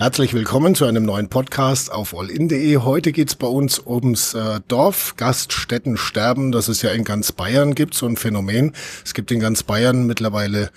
Herzlich willkommen zu einem neuen Podcast auf allin.de. Heute geht's bei uns ums äh, Dorf Gaststättensterben. Das es ja in ganz Bayern gibt, so ein Phänomen. Es gibt in ganz Bayern mittlerweile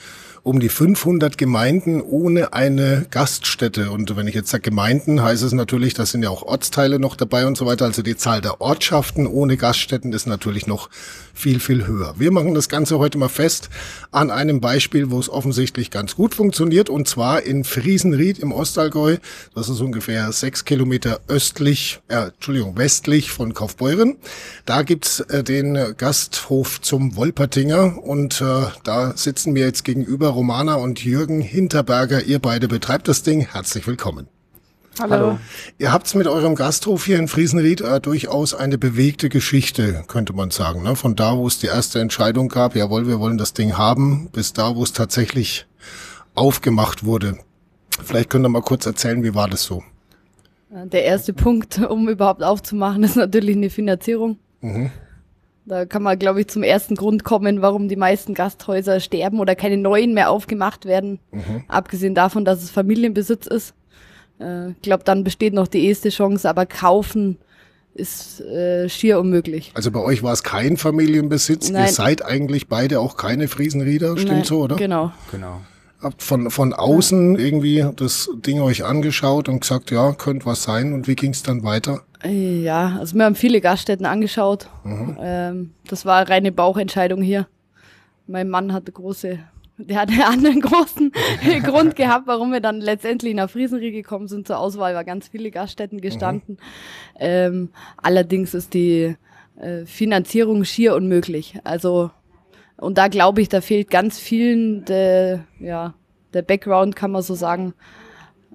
um die 500 Gemeinden ohne eine Gaststätte. Und wenn ich jetzt sage Gemeinden, heißt es natürlich, da sind ja auch Ortsteile noch dabei und so weiter. Also die Zahl der Ortschaften ohne Gaststätten ist natürlich noch viel, viel höher. Wir machen das Ganze heute mal fest an einem Beispiel, wo es offensichtlich ganz gut funktioniert. Und zwar in Friesenried im Ostallgäu. Das ist ungefähr sechs Kilometer östlich, äh, Entschuldigung, westlich von Kaufbeuren. Da gibt's äh, den Gasthof zum Wolpertinger. Und äh, da sitzen wir jetzt gegenüber Romana und Jürgen Hinterberger. Ihr beide betreibt das Ding. Herzlich willkommen. Hallo. Hallo. Ihr habt mit eurem Gasthof hier in Friesenried äh, durchaus eine bewegte Geschichte, könnte man sagen. Ne? Von da, wo es die erste Entscheidung gab, jawohl, wir wollen das Ding haben, bis da, wo es tatsächlich aufgemacht wurde. Vielleicht könnt ihr mal kurz erzählen, wie war das so? Der erste Punkt, um überhaupt aufzumachen, ist natürlich eine Finanzierung. Mhm. Da kann man, glaube ich, zum ersten Grund kommen, warum die meisten Gasthäuser sterben oder keine neuen mehr aufgemacht werden. Mhm. Abgesehen davon, dass es Familienbesitz ist. Ich äh, glaube, dann besteht noch die erste Chance, aber kaufen ist äh, schier unmöglich. Also bei euch war es kein Familienbesitz. Nein. Ihr seid eigentlich beide auch keine Friesenrieder, stimmt Nein, so, oder? Genau. Genau. Habt von, von außen ja. irgendwie das Ding euch angeschaut und gesagt, ja, könnte was sein. Und wie ging es dann weiter? Ja, also wir haben viele Gaststätten angeschaut. Mhm. Ähm, das war eine reine Bauchentscheidung hier. Mein Mann hatte große, der hat einen anderen großen Grund gehabt, warum wir dann letztendlich nach Friesenrie gekommen sind. Zur Auswahl war ganz viele Gaststätten gestanden. Mhm. Ähm, allerdings ist die äh, Finanzierung schier unmöglich. Also und da glaube ich, da fehlt ganz vielen der, ja, der Background, kann man so sagen.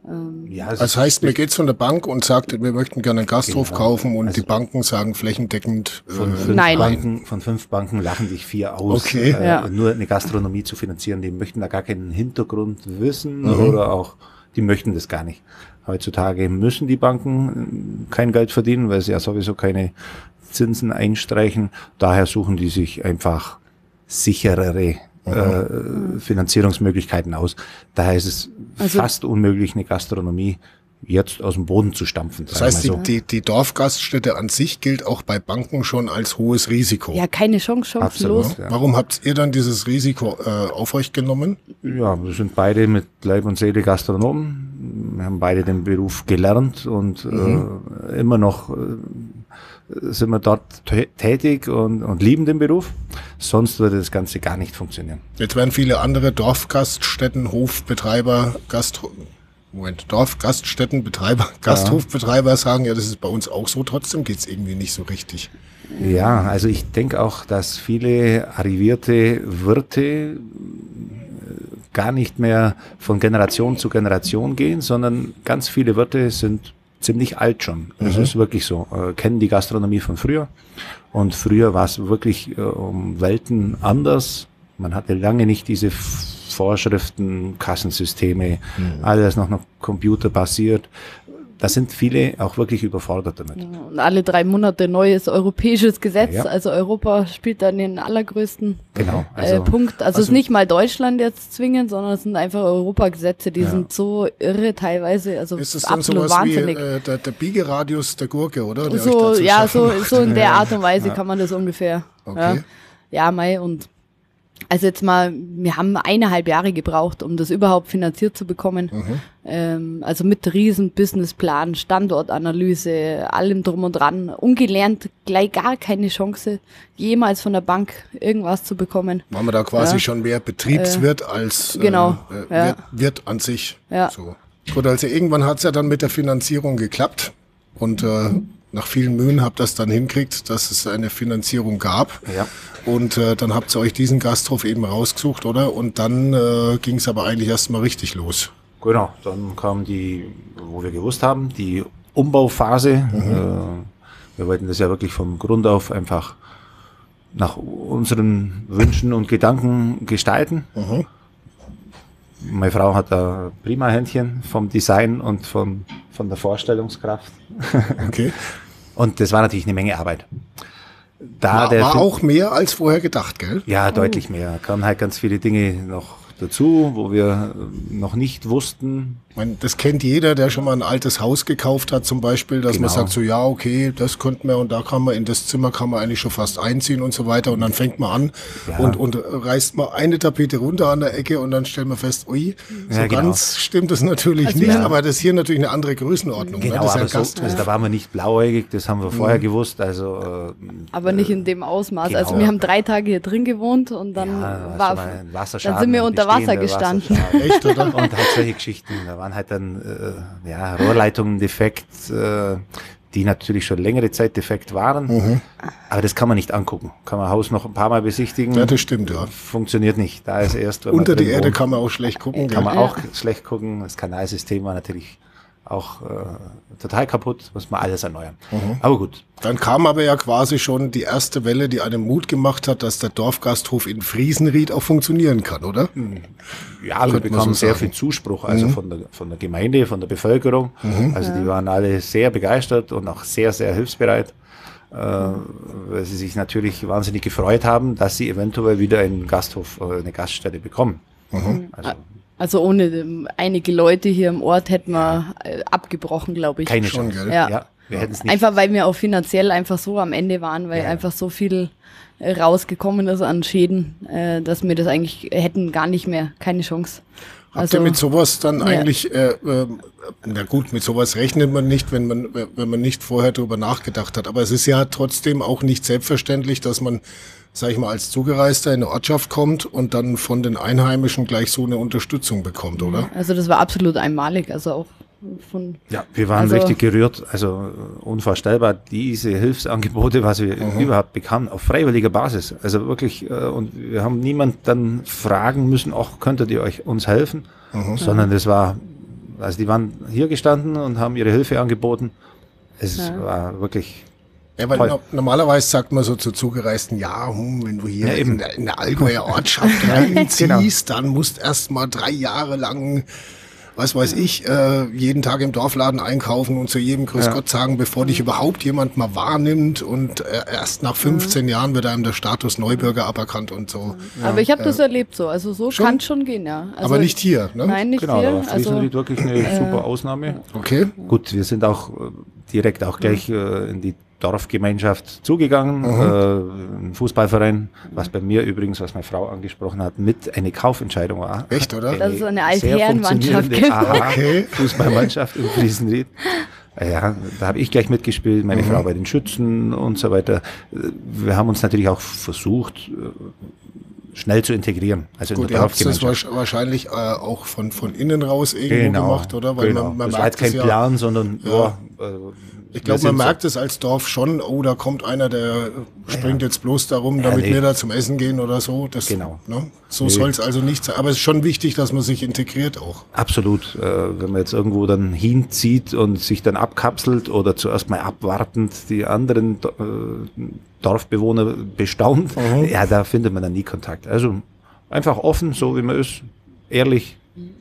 Ähm, ja, das heißt, mir geht's von der Bank und sagt, wir möchten gerne einen Gasthof genau. kaufen und also die Banken sagen flächendeckend. Von, äh, fünf Nein. Banken, von fünf Banken lachen sich vier aus, okay. äh, ja. nur eine Gastronomie zu finanzieren. Die möchten da gar keinen Hintergrund wissen mhm. oder auch, die möchten das gar nicht. Heutzutage müssen die Banken äh, kein Geld verdienen, weil sie ja sowieso keine Zinsen einstreichen. Daher suchen die sich einfach sicherere äh, Finanzierungsmöglichkeiten aus. Daher ist es also, fast unmöglich, eine Gastronomie jetzt aus dem Boden zu stampfen. Das heißt, so. die, die Dorfgaststätte an sich gilt auch bei Banken schon als hohes Risiko. Ja, keine Chance, chancenlos. Ja. Warum habt ihr dann dieses Risiko äh, auf euch genommen? Ja, wir sind beide mit Leib und Seele Gastronomen. Wir haben beide den Beruf gelernt und mhm. äh, immer noch äh, sind wir dort tätig und, und lieben den Beruf. Sonst würde das Ganze gar nicht funktionieren. Jetzt werden viele andere Dorfgaststätten, Hofbetreiber, Gast, Moment, Dorfgaststättenbetreiber, Gasthofbetreiber sagen, ja, das ist bei uns auch so. Trotzdem geht's irgendwie nicht so richtig. Ja, also ich denke auch, dass viele arrivierte Wirte äh, gar nicht mehr von Generation zu Generation gehen, sondern ganz viele Wirte sind ziemlich alt schon. Das mhm. ist wirklich so. Äh, kennen die Gastronomie von früher. Und früher war es wirklich äh, um Welten anders. Man hatte lange nicht diese Vorschriften, Kassensysteme, mhm. alles noch noch computerbasiert da sind viele auch wirklich überfordert damit. und alle drei Monate neues europäisches Gesetz. Ja. Also Europa spielt dann den allergrößten genau, äh, also, äh, Punkt. Also, also es ist nicht mal Deutschland jetzt zwingend, sondern es sind einfach Europagesetze, die ja. sind so irre teilweise. Also ist es dann sowas wahnsinnig. wie äh, der, der Biegeradius der Gurke, oder? Der so, ja, so, so in der Art und Weise kann man das ungefähr. Okay. Ja, ja Mai und also jetzt mal, wir haben eineinhalb Jahre gebraucht, um das überhaupt finanziert zu bekommen. Mhm. Ähm, also mit riesen Businessplan, Standortanalyse, allem drum und dran. Ungelernt, gleich gar keine Chance, jemals von der Bank irgendwas zu bekommen. Waren wir da quasi ja. schon mehr Betriebswirt äh, als äh, genau, äh, ja. Wirt, Wirt, an sich. Ja. So. Gut, also irgendwann hat's ja dann mit der Finanzierung geklappt. Und äh, nach vielen Mühen habt ihr das dann hinkriegt, dass es eine Finanzierung gab. Ja. Und äh, dann habt ihr euch diesen Gasthof eben rausgesucht, oder? Und dann äh, ging es aber eigentlich erst mal richtig los. Genau, dann kam die, wo wir gewusst haben, die Umbauphase. Mhm. Äh, wir wollten das ja wirklich vom Grund auf einfach nach unseren Wünschen und Gedanken gestalten. Mhm. Meine Frau hat da prima Händchen vom Design und vom, von der Vorstellungskraft. Okay. und das war natürlich eine Menge Arbeit. Da war, der war auch mehr als vorher gedacht, gell? Ja, deutlich mehr. Kamen halt ganz viele Dinge noch dazu, wo wir noch nicht wussten, meine, das kennt jeder, der schon mal ein altes Haus gekauft hat, zum Beispiel, dass genau. man sagt so, ja, okay, das könnte man und da kann man in das Zimmer kann man eigentlich schon fast einziehen und so weiter und dann fängt man an ja. und, und reißt mal eine Tapete runter an der Ecke und dann stellt man fest, ui, so ja, genau. ganz stimmt das natürlich also nicht, ja. aber das ist hier natürlich eine andere Größenordnung. Ne? Genau, ne? aber so, also da waren wir nicht blauäugig, das haben wir vorher mhm. gewusst, also. Äh, aber nicht in dem Ausmaß. Genau. Also wir haben drei Tage hier drin gewohnt und dann war, dann sind wir unter Wasser gestanden. Echt, oder? Und halt solche Geschichten, da waren halt dann äh, ja, Rohrleitungen defekt, äh, die natürlich schon längere Zeit defekt waren. Mhm. Aber das kann man nicht angucken. Kann man Haus noch ein paar Mal besichtigen. Ja, das stimmt, ja. Funktioniert nicht. Da ist erst, Unter die Erde wohnt, kann man auch schlecht gucken. Kann ja. man auch schlecht gucken. Das Kanalsystem war natürlich auch äh, total kaputt, muss man alles erneuern. Mhm. Aber gut. Dann kam aber ja quasi schon die erste Welle, die einem Mut gemacht hat, dass der Dorfgasthof in Friesenried auch funktionieren kann, oder? Hm. Ja, wir bekamen so sehr viel Zuspruch, also mhm. von, der, von der Gemeinde, von der Bevölkerung. Mhm. Also die waren alle sehr begeistert und auch sehr, sehr hilfsbereit. Äh, weil sie sich natürlich wahnsinnig gefreut haben, dass sie eventuell wieder einen Gasthof, äh, eine Gaststätte bekommen. Mhm. Also, also ohne ähm, einige Leute hier im Ort hätten wir äh, abgebrochen, glaube ich. Keine Schon, Chance. Ja. ja. wir hätten es nicht. Einfach weil wir auch finanziell einfach so am Ende waren, weil ja. einfach so viel äh, rausgekommen ist an Schäden, äh, dass wir das eigentlich hätten gar nicht mehr, keine Chance. Habt also, ihr mit sowas dann ja. eigentlich, äh, äh, na gut, mit sowas rechnet man nicht, wenn man, wenn man nicht vorher darüber nachgedacht hat. Aber es ist ja trotzdem auch nicht selbstverständlich, dass man sag ich mal, als Zugereister in eine Ortschaft kommt und dann von den Einheimischen gleich so eine Unterstützung bekommt, oder? Also das war absolut einmalig, also auch von. Ja, wir waren also, richtig gerührt, also unvorstellbar, diese Hilfsangebote, was wir mhm. überhaupt bekamen, auf freiwilliger Basis. Also wirklich, äh, und wir haben niemand dann fragen müssen, ach, könntet ihr euch uns helfen? Mhm. Sondern das war, also die waren hier gestanden und haben ihre Hilfe angeboten. Es ja. war wirklich ja, weil no normalerweise sagt man so zu Zugereisten, ja, hm, wenn du hier ja, in, in der Allgäuer Ortschaft reinziehst, genau. dann musst erst mal drei Jahre lang was weiß ich, äh, jeden Tag im Dorfladen einkaufen und zu jedem Grüß ja. Gott sagen, bevor dich überhaupt jemand mal wahrnimmt und äh, erst nach 15 mhm. Jahren wird einem der Status Neubürger aberkannt und so. Ja. Aber ich habe das erlebt so, also so kann schon gehen, ja. Also aber nicht hier, ne? Nein, nicht genau, hier. Genau, also, wirklich eine äh, super Ausnahme. Okay. Gut, wir sind auch äh, direkt auch gleich äh, in die Dorfgemeinschaft zugegangen, mhm. äh, ein Fußballverein, was bei mir übrigens, was meine Frau angesprochen hat, mit eine Kaufentscheidung war. Echt, oder? Das ist so eine alte Herrenmannschaft. Okay. Fußballmannschaft in Friesenried. Ja, da habe ich gleich mitgespielt, meine mhm. Frau bei den Schützen und so weiter. Wir haben uns natürlich auch versucht, schnell zu integrieren. Also Gut, ihr habt das wahrscheinlich äh, auch von, von innen raus irgendwo genau, gemacht, oder? Weil genau. man, man das war jetzt kein ja, Plan, sondern ja. äh, ich glaube, man merkt so. es als Dorf schon, oh, da kommt einer, der springt ja. jetzt bloß darum, damit ja, nee. wir da zum Essen gehen oder so. Das, genau. Ne? So nee. soll es also nicht sein. Aber es ist schon wichtig, dass man sich integriert auch. Absolut. Äh, wenn man jetzt irgendwo dann hinzieht und sich dann abkapselt oder zuerst mal abwartend die anderen äh, Dorfbewohner bestaunt, mhm. ja, da findet man dann nie Kontakt. Also einfach offen, so wie man ist, ehrlich,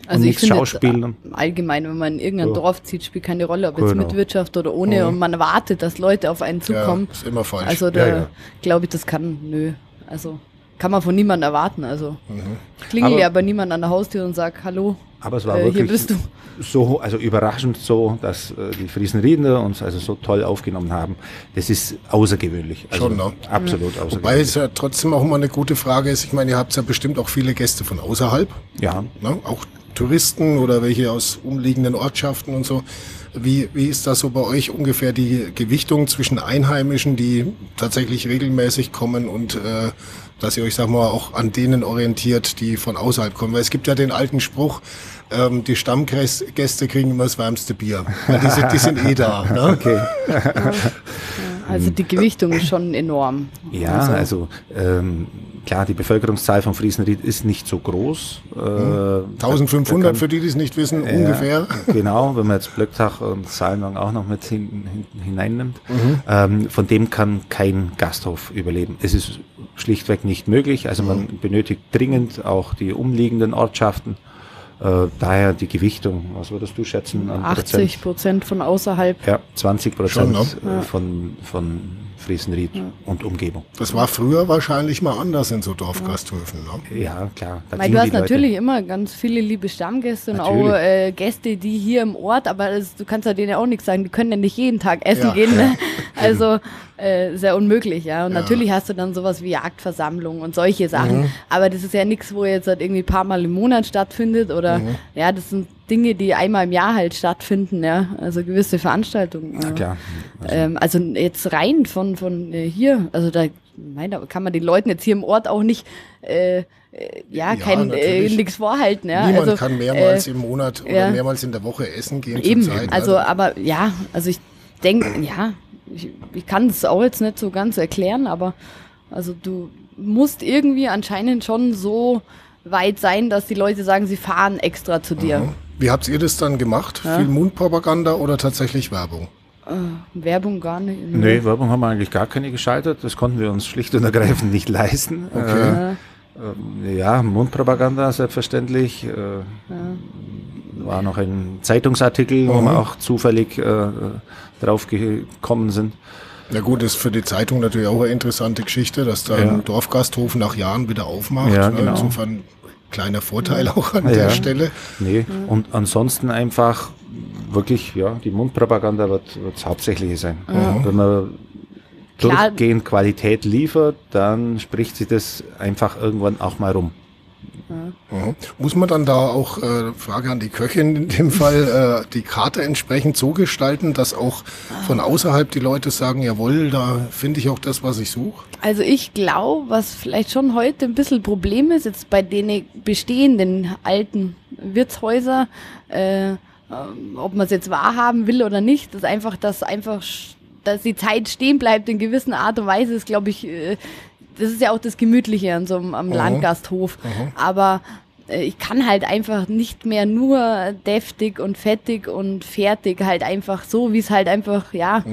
also und ich finde Schauspielen. allgemein, wenn man in irgendein ja. Dorf zieht, spielt keine Rolle, ob genau. jetzt mit Wirtschaft oder ohne mhm. und man wartet, dass Leute auf einen zukommen. Ja, ist immer falsch. Also da ja, glaube ich, das kann, nö. Also kann man von niemandem erwarten. Also mhm. klingel aber, ja bei niemand an der Haustür und sag Hallo. Aber es war äh, wirklich so, also überraschend so, dass äh, die Friesenriedner uns also so toll aufgenommen haben. Das ist außergewöhnlich. Also Schon, ne? Absolut mhm. außergewöhnlich. Wobei es ja trotzdem auch immer eine gute Frage ist. Ich meine, ihr habt ja bestimmt auch viele Gäste von außerhalb. Ja. Ne? Auch Touristen oder welche aus umliegenden Ortschaften und so. Wie, wie ist das so bei euch ungefähr die Gewichtung zwischen Einheimischen, die tatsächlich regelmäßig kommen und äh, dass ihr euch, sag mal, auch an denen orientiert, die von außerhalb kommen? Weil es gibt ja den alten Spruch, ähm, die Stammgäste kriegen immer das wärmste Bier. Weil die, sind, die sind eh da. Ne? Okay. Also die Gewichtung ist schon enorm. Ja, also, also ähm, klar, die Bevölkerungszahl von Friesenried ist nicht so groß. Äh, 1500 kann, für die, die es nicht wissen, äh, ungefähr. Genau, wenn man jetzt Blöcktag und Saalenwang auch noch mit hin, hin, hineinnimmt. Mhm. Ähm, von dem kann kein Gasthof überleben. Es ist schlichtweg nicht möglich. Also man mhm. benötigt dringend auch die umliegenden Ortschaften. Äh, daher die Gewichtung, was würdest du schätzen? 80 Prozent von außerhalb. Ja, 20 Prozent Schon, äh, von, von Friesenried und Umgebung. Das war früher wahrscheinlich mal anders in so Dorfgasthöfen. Ne? Ja, klar. da Weil du hast natürlich immer ganz viele liebe Stammgäste und Natürlich. auch äh, Gäste, die hier im Ort, aber das, du kannst ja denen ja auch nichts sagen, die können ja nicht jeden Tag essen Ja, gehen. Ne? Also äh, sehr unmöglich, ja. Und natürlich hast du dann sowas wie Jagdversammlungen und solche Sachen. Mhm. Aber das ist ja nichts, wo jetzt halt irgendwie ein paar Mal im Monat stattfindet oder Mhm. ja, das sind Dinge, die einmal im Jahr halt stattfinden, ja. Also gewisse Veranstaltungen. Ja, klar. Ähm, also jetzt rein von, von äh, hier, also da, mein, da kann man den Leuten jetzt hier im Ort auch nicht, äh, äh, ja, Ja, kein, äh, nichts vorhalten. Ja? Niemand also, kann mehrmals äh, im Monat oder ja. mehrmals in der Woche essen gehen. Eben, zurzeit, also aber ja, also ich denke, ja, ich, ich kann das auch jetzt nicht so ganz erklären, aber also du musst irgendwie anscheinend schon so weit sein, dass die Leute sagen, sie fahren extra zu dir. Mhm. Wie habt ihr das dann gemacht? Viel Mundpropaganda oder tatsächlich Werbung? Werbung gar nicht. Nee, Werbung haben wir eigentlich gar keine geschaltet. Das konnten wir uns schlicht und ergreifend nicht leisten. Okay. Äh, ähm, ja, Mundpropaganda selbstverständlich. Äh, War noch ein Zeitungsartikel, wo Mhm. wir auch zufällig äh, drauf gekommen sind. Na gut, ist für die Zeitung natürlich auch eine interessante Geschichte, dass da Ja. ein Dorfgasthof nach Jahren wieder aufmacht. Ja, ne? genau. Insofern kleiner Vorteil auch an Ja. der Stelle. Nee, und ansonsten einfach wirklich, ja, die Mundpropaganda wird das Hauptsächliche sein. Wenn man Klar. durchgehend Qualität liefert, dann spricht sich das einfach irgendwann auch mal rum. Mhm. Muss man dann da auch, äh, Frage an die Köchin in dem Fall, äh, die Karte entsprechend so gestalten, dass auch von außerhalb die Leute sagen, jawohl, da finde ich auch das, was ich suche? Also ich glaube, was vielleicht schon heute ein bisschen Problem ist, jetzt bei den bestehenden alten Wirtshäuser, äh, ähm, ob man es jetzt wahrhaben will oder nicht, ist einfach, dass einfach, dass die Zeit stehen bleibt in gewissen Art und Weise, ist glaube ich, äh, das ist ja auch das Gemütliche an so einem am Landgasthof. Aber äh, ich kann halt einfach nicht mehr nur deftig und fettig und fertig, halt einfach so, wie es halt einfach, ja,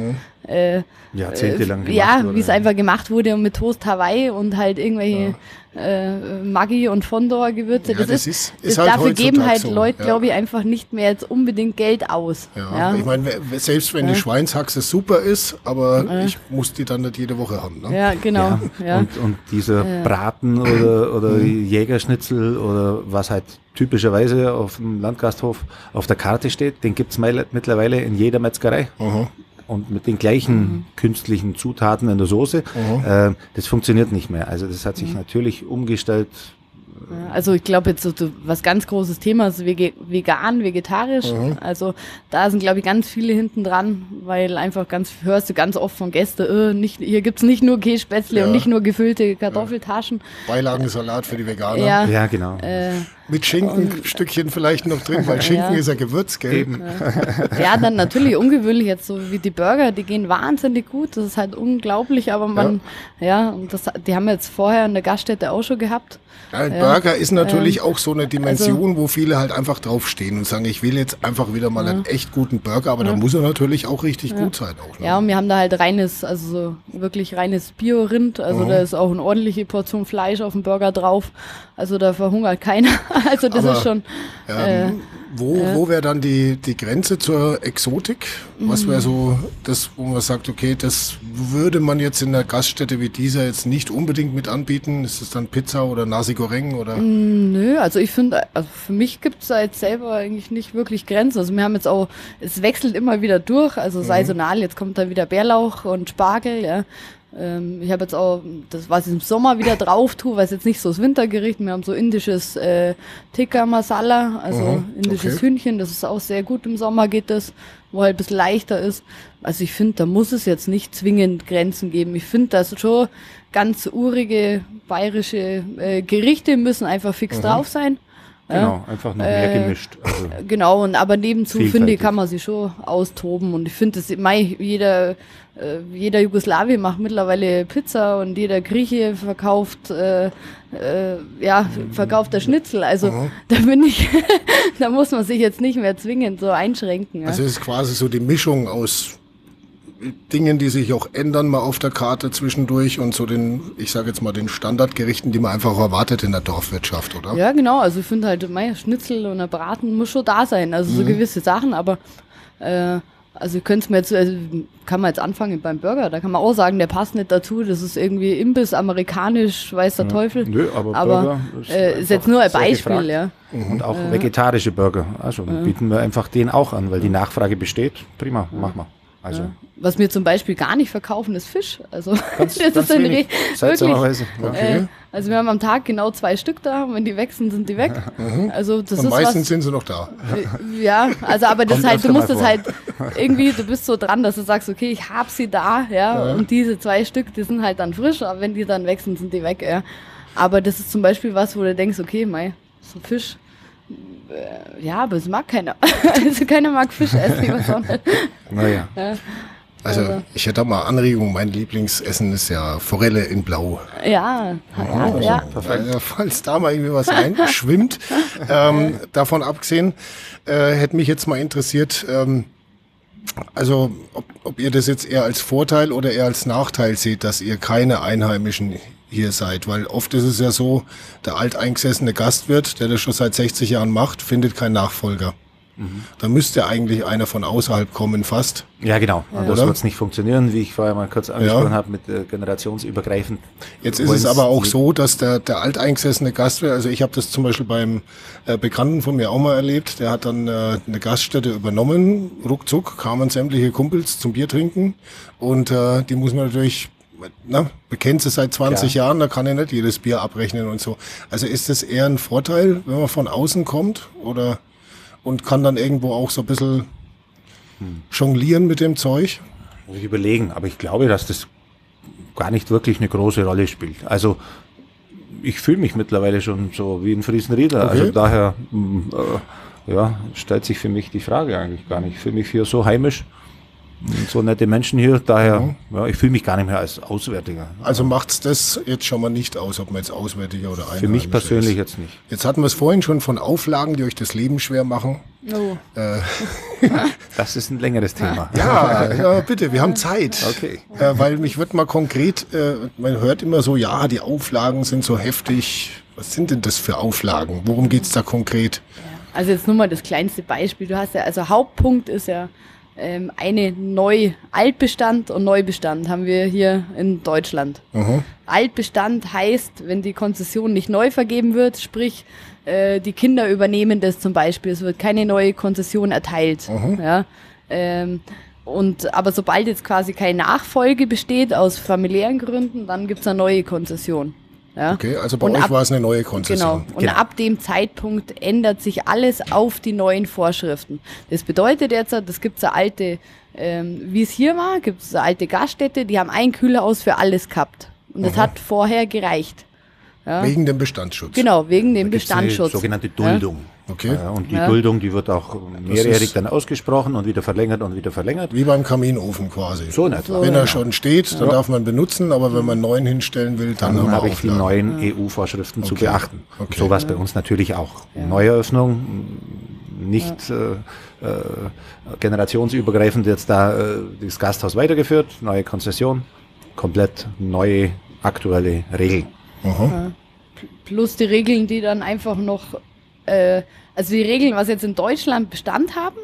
äh, Jahrzehntelang gemacht ja, wurde. wie es einfach gemacht wurde und mit Toast Hawaii und halt irgendwelche äh, Maggi und Fondor Gewürze. Ja, das, das ist, ist- halt dafür geben halt so, Leute, ja. glaube ich, einfach nicht mehr jetzt unbedingt Geld aus. Ja, ich meine, selbst wenn die Schweinshaxe super ist, aber ich muss die dann nicht jede Woche haben. Ne? ja, genau. Ja. Und, und dieser Braten oder, oder Jägerschnitzel oder was halt typischerweise auf dem Landgasthof auf der Karte steht, den gibt's meil- mittlerweile in jeder Metzgerei. Mhm. Und mit den gleichen künstlichen Zutaten in der Soße. Äh, das funktioniert nicht mehr. Also das hat sich natürlich umgestellt. Also ich glaube jetzt so, was ganz großes Thema ist vegan, vegetarisch. Also da sind glaube ich ganz viele hinten dran, weil einfach ganz hörst du ganz oft von Gästen, äh, nicht, hier gibt's nicht nur Kässpätzle Ja. und nicht nur gefüllte Kartoffeltaschen. Beilagensalat für die Veganer. Ja, Ja, genau. äh, Mit Schinkenstückchen vielleicht noch drin, weil Schinken Ja. ist ja Gewürz, gell? Eben. Ja, dann natürlich ungewöhnlich jetzt so wie die Burger, die gehen wahnsinnig gut. Das ist halt unglaublich, aber man, ja, und das, die haben wir jetzt vorher in der Gaststätte auch schon gehabt. Ja, ein Burger ist natürlich Ähm, auch so eine Dimension, wo viele halt einfach draufstehen und sagen, ich will jetzt einfach wieder mal einen echt guten Burger, aber da muss er natürlich auch richtig gut sein. Auch, ne? Ja, und wir haben da halt reines, also so wirklich reines Bio-Rind. Also da ist auch eine ordentliche Portion Fleisch auf dem Burger drauf. Also da verhungert keiner. Also das Aber- ist schon. Ähm, Äh, wo wo wäre dann die, die Grenze zur Exotik? Was wäre so das, wo man sagt, okay, das würde man jetzt in einer Gaststätte wie dieser jetzt nicht unbedingt mit anbieten? Ist es dann Pizza oder Nasi Goreng oder? Nö, also ich finde, also für mich gibt's da jetzt selber eigentlich nicht wirklich Grenzen. Also wir haben jetzt auch, es wechselt immer wieder durch, also saisonal, jetzt kommt da wieder Bärlauch und Spargel, ja. Ähm, ich habe jetzt auch, das was ich im Sommer wieder drauf tue, weil es jetzt nicht so das Wintergericht, wir haben so indisches äh, Tikka Masala, also Mhm, indisches okay. Hühnchen, das ist auch sehr gut im Sommer geht das, wo halt ein bisschen leichter ist. Also ich finde, da muss es jetzt nicht zwingend Grenzen geben. Ich finde, dass schon ganz urige bayerische äh, Gerichte müssen einfach fix drauf sein. Genau, einfach noch mehr Äh, gemischt. Also, Genau, und aber nebenzu finde ich, kann man sich schon austoben. Und ich finde, das mei, jeder, äh, jeder Jugoslawie macht mittlerweile Pizza und jeder Grieche verkauft, äh, äh, ja, verkauft der Schnitzel. Also da bin ich, da muss man sich jetzt nicht mehr zwingend so einschränken. Ja. Also es ist quasi so die Mischung aus Dingen, die sich auch ändern mal auf der Karte zwischendurch und so den, ich sage jetzt mal, den Standardgerichten, die man einfach erwartet in der Dorfwirtschaft, oder? Ja, genau. Also ich finde halt, mein Schnitzel und ein Braten muss schon da sein. Also so Mhm. gewisse Sachen, aber äh, also ihr könnt's mir jetzt, also kann man jetzt anfangen beim Burger, da kann man auch sagen, der passt nicht dazu, das ist irgendwie Imbiss, amerikanisch, weiß der Teufel. Nö, aber aber Burger ist äh, ist jetzt nur ein Beispiel, ja. Und auch vegetarische Burger. Also bieten wir einfach den auch an, weil die Nachfrage besteht. Prima, machen wir. Also Was wir zum Beispiel gar nicht verkaufen, ist Fisch. Also ganz, das ganz ist ein wenig. Seltsamerweise. Ja. Okay. Äh, also wir haben am Tag genau zwei Stück da, und wenn die wechseln, sind die weg. Also das Und ist meistens was. sind sie noch da. Ja, also aber das halt, du musst es halt irgendwie, du bist so dran, dass du sagst, okay, ich hab sie da, ja, und diese zwei Stück, die sind halt dann frisch, aber wenn die dann wechseln, sind die weg, ja. Aber das ist zum Beispiel was, wo du denkst, okay, mei, so Fisch, äh, ja, aber es mag keiner. also keiner mag Fisch essen, auch nicht. Naja. Also Also- ich hätte da mal Anregung, mein Lieblingsessen ist ja Forelle in Blau. Ja, ja, ja. Äh, falls da mal irgendwie was reinschwimmt. ähm, davon abgesehen, äh, hätte mich jetzt mal interessiert, ähm, also ob, ob ihr das jetzt eher als Vorteil oder eher als Nachteil seht, dass ihr keine Einheimischen hier seid. Weil oft ist es ja so, der alteingesessene Gastwirt, der das schon seit 60 Jahren macht, findet keinen Nachfolger. Da müsste eigentlich einer von außerhalb kommen fast. Ja, genau. Und das wird nicht funktionieren, wie ich vorher mal kurz angesprochen habe, mit äh, generationsübergreifend. Jetzt ist es aber auch so, dass der, der alteingesessene Gastwirt, also ich habe das zum Beispiel beim äh, Bekannten von mir auch mal erlebt, der hat dann äh, eine Gaststätte übernommen, ruckzuck kamen sämtliche Kumpels zum Bier trinken und äh, die muss man natürlich, na, bekennt sie seit 20 Klar. Jahren, da kann er nicht jedes Bier abrechnen und so. Also ist das eher ein Vorteil, wenn man von außen kommt oder und kann dann irgendwo auch so ein bisschen jonglieren mit dem Zeug? Muss ich überlegen, aber ich glaube, dass das gar nicht wirklich eine große Rolle spielt. Also ich fühle mich mittlerweile schon so wie ein Friesenrieder. Okay. Also daher mm, äh, ja, stellt sich für mich die Frage eigentlich gar nicht. Ich fühle mich hier so heimisch so nette Menschen hier. Daher, ja, ich fühle mich gar nicht mehr als Auswärtiger. Also macht's das jetzt schon mal nicht aus, ob man jetzt Auswärtiger oder Einheimischer Für mich persönlich ist. jetzt nicht. Jetzt hatten wir es vorhin schon von Auflagen, die euch das Leben schwer machen. Oh. Das ist ein längeres Thema. Ja, ja bitte, wir haben Zeit. Okay. Äh, weil mich wird mal konkret, äh, man hört immer so, ja, die Auflagen sind so heftig. Was sind denn das für Auflagen? Worum geht's da konkret? Also jetzt nur mal das kleinste Beispiel. Du hast ja, also Hauptpunkt ist ja ähm, eine neu Altbestand und Neubestand haben wir hier in Deutschland. Altbestand heißt, wenn die Konzession nicht neu vergeben wird, sprich äh, die Kinder übernehmen das zum Beispiel, es wird keine neue Konzession erteilt. Ja, ähm, und aber sobald jetzt quasi keine Nachfolge besteht aus familiären Gründen, dann gibt's eine neue Konzession. Ja? Okay, also bei Und euch ab- war es eine neue Konzession. Genau. Und Genau. ab dem Zeitpunkt ändert sich alles auf die neuen Vorschriften. Das bedeutet jetzt, das gibt's eine alte, ähm, wie es hier war, gibt's eine alte Gaststätte, die haben ein Kühlhaus für alles gehabt. Und das hat vorher gereicht. Ja. Wegen dem Bestandsschutz. Genau, wegen dem Da gibt's eine Bestandsschutz. sogenannte Ja. Okay. Ja, und die Ja. Duldung, die wird auch mehrjährig dann ausgesprochen und wieder verlängert und wieder verlängert. Wie beim Kaminofen quasi. So in etwa. Wenn er schon steht, dann darf man benutzen, aber wenn man einen neuen hinstellen will, dann, Dann habe ich die neuen EU-Vorschriften zu Okay. beachten. Okay. So was bei uns natürlich auch. Neueröffnung, nicht äh, äh, generationsübergreifend jetzt da äh, das Gasthaus weitergeführt, neue Konzession, komplett neue aktuelle Regeln. Plus die Regeln, die dann einfach noch, äh, also die Regeln, was jetzt in Deutschland Bestand haben,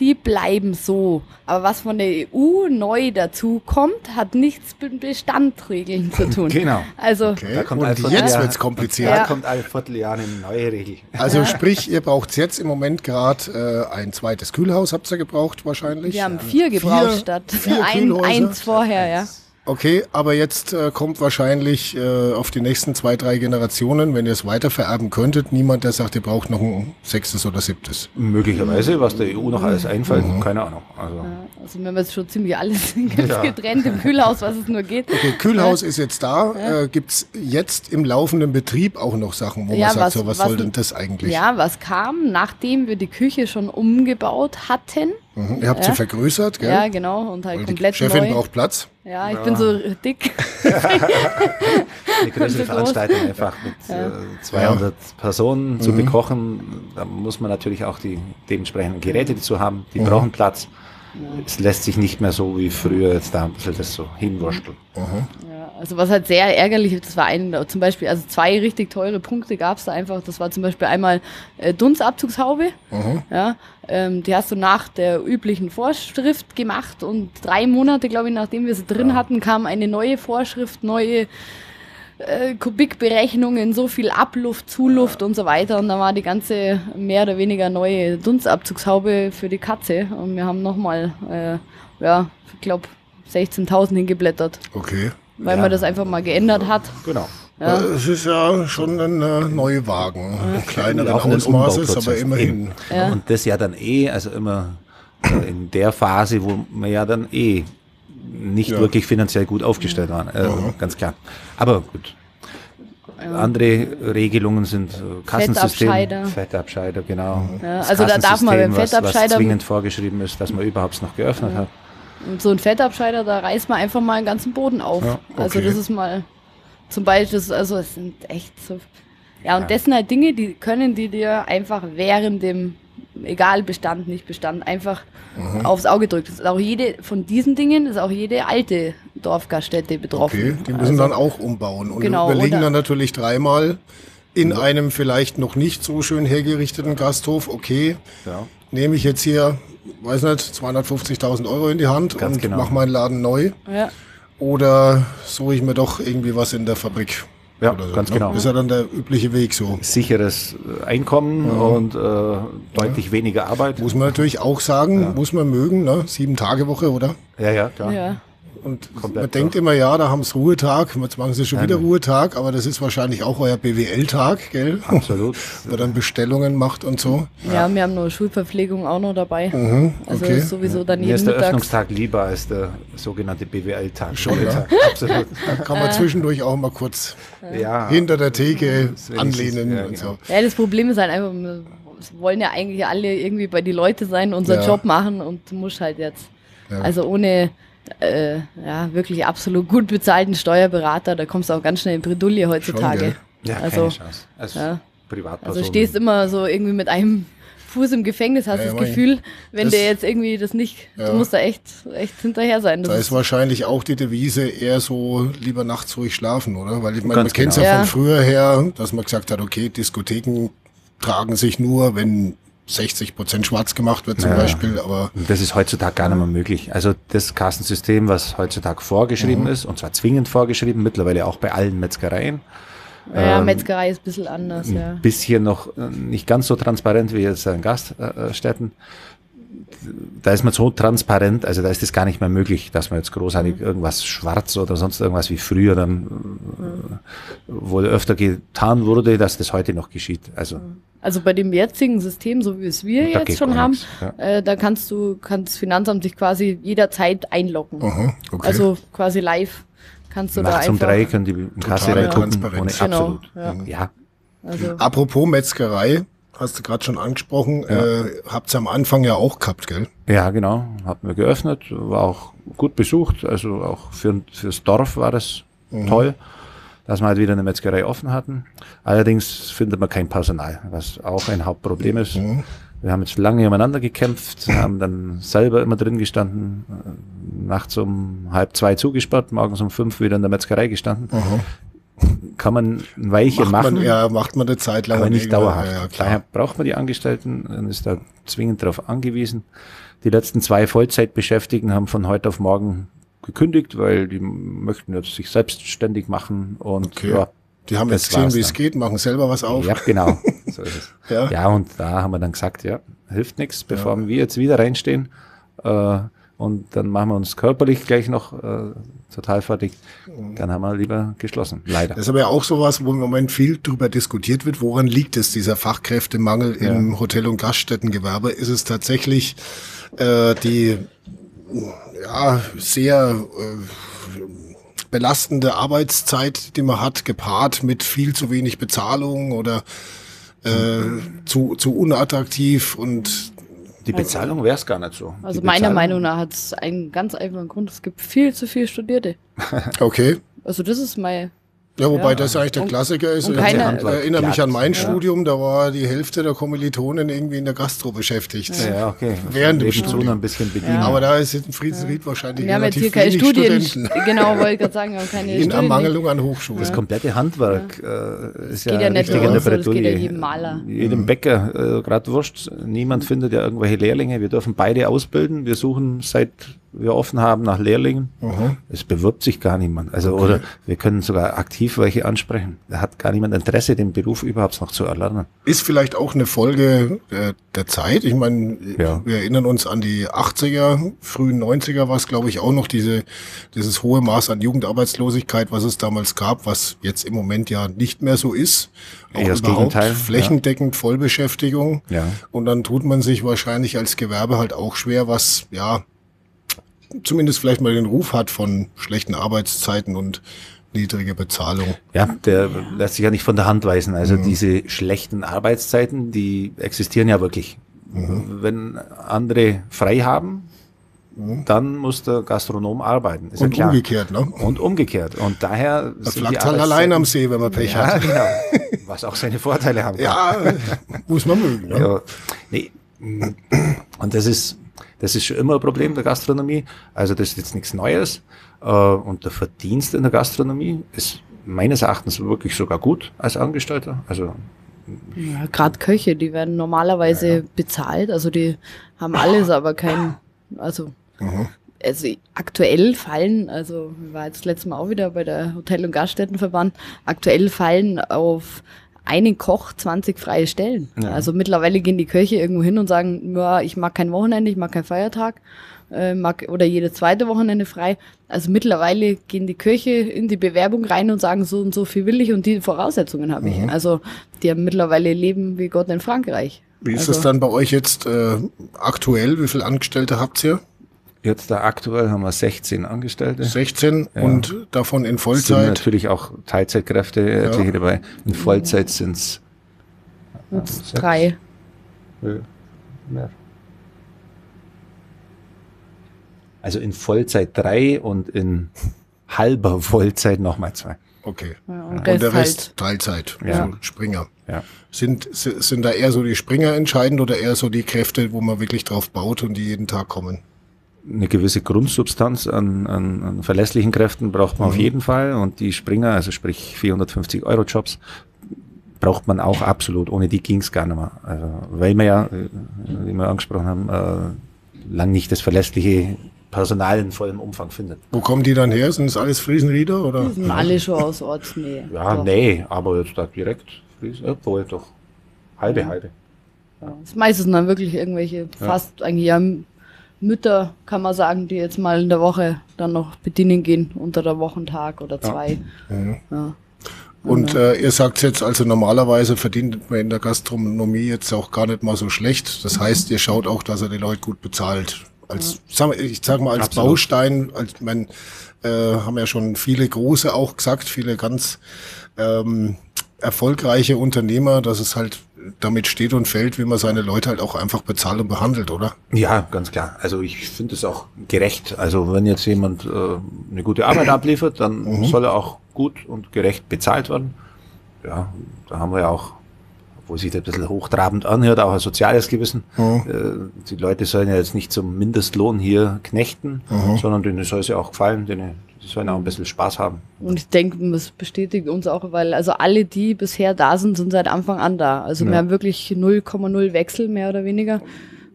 die bleiben so. Aber was von der EU neu dazu kommt, hat nichts mit Bestandregeln zu tun. Genau. Also, Okay. Da kommt Und jetzt Vierteljahr- wird's kompliziert. Da Ja. kommt alle Vierteljahr eine neue Regel. Also sprich, ihr braucht jetzt im Moment gerade äh, ein zweites Kühlhaus, habt ihr gebraucht wahrscheinlich? wir haben vier gebraucht statt vier ein, eins vorher, ja. Okay, aber jetzt äh, kommt wahrscheinlich äh, auf die nächsten zwei, drei Generationen, wenn ihr es weiter vererben könntet, niemand, der sagt, ihr braucht noch ein sechstes oder siebtes. Möglicherweise, was der EU noch alles einfällt, Mhm. keine Ahnung. Also, Also wir haben jetzt schon ziemlich alles ganz Ja. getrennt im Kühlhaus, was es nur geht. Okay, Kühlhaus ist jetzt da. Äh, gibt's jetzt im laufenden Betrieb auch noch Sachen, wo Ja, man sagt, was- so, was, was- soll denn das eigentlich? Ja, was kam, nachdem wir die Küche schon umgebaut hatten. Mhm. Ihr habt sie Ja. vergrößert, gell? Ja, genau, und halt Weil die komplett Chefin neu. braucht Platz. Ja, ich bin so dick. eine größere so groß. Veranstaltung einfach mit äh, 200 Personen Mhm. zu bekochen, da muss man natürlich auch die dementsprechenden Geräte dazu haben, Mhm. die brauchen Platz. es lässt sich nicht mehr so wie früher jetzt da ein bisschen das so hinwursteln. Ja, also was halt sehr ärgerlich ist, das war ein, zum Beispiel, also zwei richtig teure Punkte gab es da einfach. Das war zum Beispiel einmal äh, Dunstabzugshaube. Ja, ähm, die hast du nach der üblichen Vorschrift gemacht und drei Monate, glaube ich, nachdem wir sie drin hatten, kam eine neue Vorschrift, neue äh, Kubikberechnungen, so viel Abluft, Zuluft und so weiter. Und da war die ganze mehr oder weniger neue Dunstabzugshaube für die Katze. Und wir haben nochmal, äh, ja, ich glaube, 16.000 hingeblättert, Okay. Weil Ja. man das einfach mal geändert hat. Genau. Ja. Äh, Es ist ja schon ein äh, Neuwagen. Kleineren Auch ein Ausmaßes, aber immerhin. Ja. Und das ja dann eh, also immer äh, in der Phase, wo wir ja dann eh nicht Ja. wirklich finanziell gut aufgestellt waren. Äh, Ganz klar. Aber gut. Andere Regelungen sind äh, Kassensystem, Fettabscheider. Fettabscheider, genau. Ja, Das also da darf man beim Kassensystem, was- Fettabscheider- was zwingend vorgeschrieben ist, dass man überhaupt noch geöffnet hat. Und so ein Fettabscheider, da reißt man einfach mal den ganzen Boden auf. Ja, Also okay. das ist mal zum Beispiel, das, also es sind echt so. Ja, und das sind halt Dinge, die können die dir einfach während dem, egal Bestand, nicht Bestand, einfach Mhm. aufs Auge drückt. Das ist auch jede von diesen Dingen ist auch jede alte Dorfgaststätte betroffen. Okay, die müssen also, dann auch umbauen und Genau, überlegen oder- dann natürlich dreimal in einem vielleicht noch nicht so schön hergerichteten Gasthof, okay, Ja. nehme ich jetzt hier, weiß nicht, 250.000 Euro in die Hand Ganz und genau. mache meinen Laden neu Ja, oder suche ich mir doch irgendwie was in der Fabrik. Ja, so, ganz ne? genau. Das ist ja dann der übliche Weg so. Sicheres äh, Einkommen und äh, deutlich weniger Arbeit. Muss man natürlich auch sagen, muss man mögen, ne? Sieben Tage Woche, oder? Ja, ja, klar. ja. Und Komplett man denkt immer, ja, da haben sie Ruhetag, jetzt machen sie schon wieder Nein. Ruhetag, aber das ist wahrscheinlich auch euer BWL-Tag, gell? Absolut. Wo dann Bestellungen macht und so. ja, wir haben noch Schulverpflegung auch noch dabei. Also Mhm, okay. ist sowieso dann Mir jeden ist der Mittag. Öffnungstag lieber als der sogenannte BWL-Tag. Schon, ja. Absolut. Da kann man zwischendurch auch mal kurz Ja. hinter der Theke anlehnen ja, und genau. so. Ja, das Problem ist halt einfach, wir wollen ja eigentlich alle irgendwie bei die Leute sein, unseren Ja. Job machen und du musst halt jetzt, Ja. also ohne äh, ja, wirklich absolut gut bezahlten Steuerberater, da kommst du auch ganz schnell in Bredouille heutzutage. gell? Ja, Also, keine Chance. Als ja. Privatperson. Also stehst immer so irgendwie mit einem Fuß im Gefängnis, hast Ja, das Gefühl, wenn das- der jetzt irgendwie das nicht, Ja. du musst da echt, echt hinterher sein. Das Da ist wahrscheinlich auch die Devise eher so lieber nachts ruhig schlafen, oder? Weil ich meine, man kennt es genau. ja, Ja. von früher her, dass man gesagt hat, okay, Diskotheken tragen sich nur, wenn 60 Prozent schwarz gemacht wird zum Ja. Beispiel, aber das ist heutzutage gar nicht mehr möglich. Also das Kassensystem, was heutzutage vorgeschrieben ist, und zwar zwingend vorgeschrieben, mittlerweile auch bei allen Metzgereien, ja, ähm, Metzgerei ist ein bisschen anders, ja. bisschen noch äh, nicht ganz so transparent wie jetzt in Gaststätten. Da ist man so transparent, also da ist es gar nicht mehr möglich, dass man jetzt großartig irgendwas schwarz oder sonst irgendwas wie früher dann wohl öfter getan wurde, dass das heute noch geschieht. Also Also bei dem jetzigen System, so wie es wir jetzt schon haben, nichts, ja. äh, da kannst du, kann das Finanzamt sich quasi jederzeit einloggen. aha, okay. Also quasi live kannst du nachts da um einfach. drei können die in die Kasse reingucken. Transparenz. Ohne, Genau, absolut. ja. ja. Also, Apropos Metzgerei, hast du gerade schon angesprochen, äh, habt's am Anfang ja auch gehabt, gell? Ja, genau. Hatten wir geöffnet, war auch gut besucht. Also auch für, fürs Dorf war das toll, dass wir halt wieder eine Metzgerei offen hatten. Allerdings findet man kein Personal, was auch ein Hauptproblem ist. Wir haben jetzt lange umeinander gekämpft, haben dann selber immer drin gestanden, äh, nachts um halb zwei zugesperrt, morgens um fünf wieder in der Metzgerei gestanden. Kann man ein Weilchen Macht machen. man, ja, macht man eine Zeit lang. Aber nicht dauerhaft. Ja, ja. Daher braucht man die Angestellten und ist da zwingend darauf angewiesen. Die letzten zwei Vollzeitbeschäftigten haben von heute auf morgen gekündigt, weil die möchten jetzt sich selbstständig machen und Okay. ja, Die haben jetzt gesehen, wie es dann. geht, machen selber was auf. ja, genau. So. Ja. ja, und da haben wir dann gesagt, ja, hilft nichts, bevor wir jetzt wieder reinstehen. Äh, und dann machen wir uns körperlich gleich noch äh, total fertig. Dann haben wir lieber geschlossen. Leider. Das ist aber ja auch sowas, wo im Moment viel drüber diskutiert wird. Woran liegt es, dieser Fachkräftemangel im Hotel- und Gaststättengewerbe? Ist es tatsächlich äh, die ja, sehr äh, belastende Arbeitszeit, die man hat, gepaart mit viel zu wenig Bezahlung oder äh, zu, zu unattraktiv und Die Bezahlung wäre es gar nicht so. also meiner Meinung nach hat es einen ganz einfachen Grund. Es gibt viel zu viel Studierte. okay. Also das ist mein Ja, wobei ja. das eigentlich der Klassiker ist. Und keine, ich erinnere mich an mein ja. Studium, da war die Hälfte der Kommilitonen irgendwie in der Gastro beschäftigt. Ja, okay. Während dem Studium. ein bisschen bedienen. Aber da ist in Friedensried wahrscheinlich wir relativ haben jetzt hier wenig keine Studenten. Genau, wollte ich gerade sagen, wir haben keine In Ermangelung an Hochschulen. Das komplette Handwerk äh, ist ja, geht ja nicht richtig in der so, das geht ja Bretouille. jedem Maler. Jedem Bäcker, äh, gerade Wurst. Niemand findet ja irgendwelche Lehrlinge. Wir dürfen beide ausbilden. Wir suchen seit wir offen haben nach Lehrlingen. Mhm. Es bewirbt sich gar niemand. Also, oder wir können sogar aktiv welche ansprechen. Da hat gar niemand Interesse, den Beruf überhaupt noch zu erlernen. Ist vielleicht auch eine Folge der, der Zeit. Ich meine, Ja. wir erinnern uns an die 80er, frühen 90er war es, glaube ich, auch noch diese, dieses hohe Maß an Jugendarbeitslosigkeit, was es damals gab, was jetzt im Moment ja nicht mehr so ist. Auch Eher das überhaupt Gegenteil, ja. flächendeckend Vollbeschäftigung. Ja. Und dann tut man sich wahrscheinlich als Gewerbe halt auch schwer, was, ja, zumindest vielleicht mal den Ruf hat von schlechten Arbeitszeiten und niedrige Bezahlung. Ja, der lässt sich ja nicht von der Hand weisen. Also diese schlechten Arbeitszeiten, die existieren ja wirklich. Wenn andere frei haben, dann muss der Gastronom arbeiten. Ist Und ja klar. umgekehrt, ne? Und umgekehrt. Und daher die lag halt allein am See, wenn man Pech Ja, hat. genau. Was auch seine Vorteile haben kann. Ja, muss man mögen. Ne? Ja, nee. Und das ist, das ist schon immer ein Problem der Gastronomie. Also das ist jetzt nichts Neues. Äh, Und der Verdienst in der Gastronomie ist meines Erachtens wirklich sogar gut als Angestellter. Also Ja, Gerade Köche, die werden normalerweise bezahlt, also die haben alles, aber kein, also, also aktuell fallen, also wir waren jetzt letztes Mal auch wieder bei der Hotel- und Gaststättenverband, aktuell fallen auf einen Koch 20 freie Stellen. Ja. Also mittlerweile gehen die Köche irgendwo hin und sagen, ja, ich mag kein Wochenende, ich mag keinen Feiertag, äh, mag oder jede zweite Wochenende frei. Also mittlerweile gehen die Köche in die Bewerbung rein und sagen, so und so viel will ich und die Voraussetzungen habe ich. Also die haben mittlerweile leben wie Gott in Frankreich. Wie ist also, es dann bei euch jetzt äh, aktuell? Wie viele Angestellte habt ihr? Jetzt da aktuell haben wir 16 Angestellte. 16 Ja. und davon in Es sind Vollzeit? natürlich auch Teilzeitkräfte etliche dabei. In Vollzeit sind es Jetzt drei. mehr. Also in Vollzeit drei und in halber Vollzeit nochmal zwei. Okay. Ja, Und und der Rest halt. Teilzeit, Ja. also Springer. Ja. Sind, si- sind da eher so die Springer entscheidend oder eher so die Kräfte, wo man wirklich drauf baut und die jeden Tag kommen? Eine gewisse Grundsubstanz an, an, an verlässlichen Kräften braucht man auf jeden Fall und die Springer, also sprich 450 Euro Jobs, braucht man auch absolut. Ohne die ging's gar nicht mehr. Also, weil wir ja, äh, wie wir angesprochen haben, äh, lang nicht das verlässliche Personal in vollem Umfang findet. Wo kommen die dann her? Sind das alles Friesenrieder oder? Die sind alle schon aus Ortsnähe. Ja, Doch. nee, aber jetzt da direkt, obwohl doch halbe, halbe. Ja. Das meiste sind dann wirklich irgendwelche, fast eigentlich ja Mütter, kann man sagen, die jetzt mal in der Woche dann noch bedienen gehen, unter der Wochentag oder zwei. Ja. Und äh, ihr sagt jetzt also normalerweise verdient man in der Gastronomie jetzt auch gar nicht mal so schlecht. Das heißt, ihr schaut auch, dass er die Leute gut bezahlt. Als, sag ich sag mal als Absolut. Baustein, als man äh, haben ja schon viele große auch gesagt, viele ganz ähm, erfolgreiche Unternehmer, dass es halt damit steht und fällt, wie man seine Leute halt auch einfach bezahlt und behandelt, oder? Ja, ganz klar. Also ich finde es auch gerecht. Also wenn jetzt jemand äh, eine gute Arbeit abliefert, dann soll er auch gut und gerecht bezahlt werden. Ja, da haben wir ja auch, obwohl sich das ein bisschen hochtrabend anhört, auch ein soziales Gewissen. Äh, die Leute sollen ja jetzt nicht zum Mindestlohn hier knechten, sondern denen soll es ja auch gefallen, denen, die sollen auch ein bisschen Spaß haben. Und ich denke, das bestätigt uns auch, weil also alle, die bisher da sind, sind seit Anfang an da. Also wir haben wirklich 0,0 Wechsel mehr oder weniger.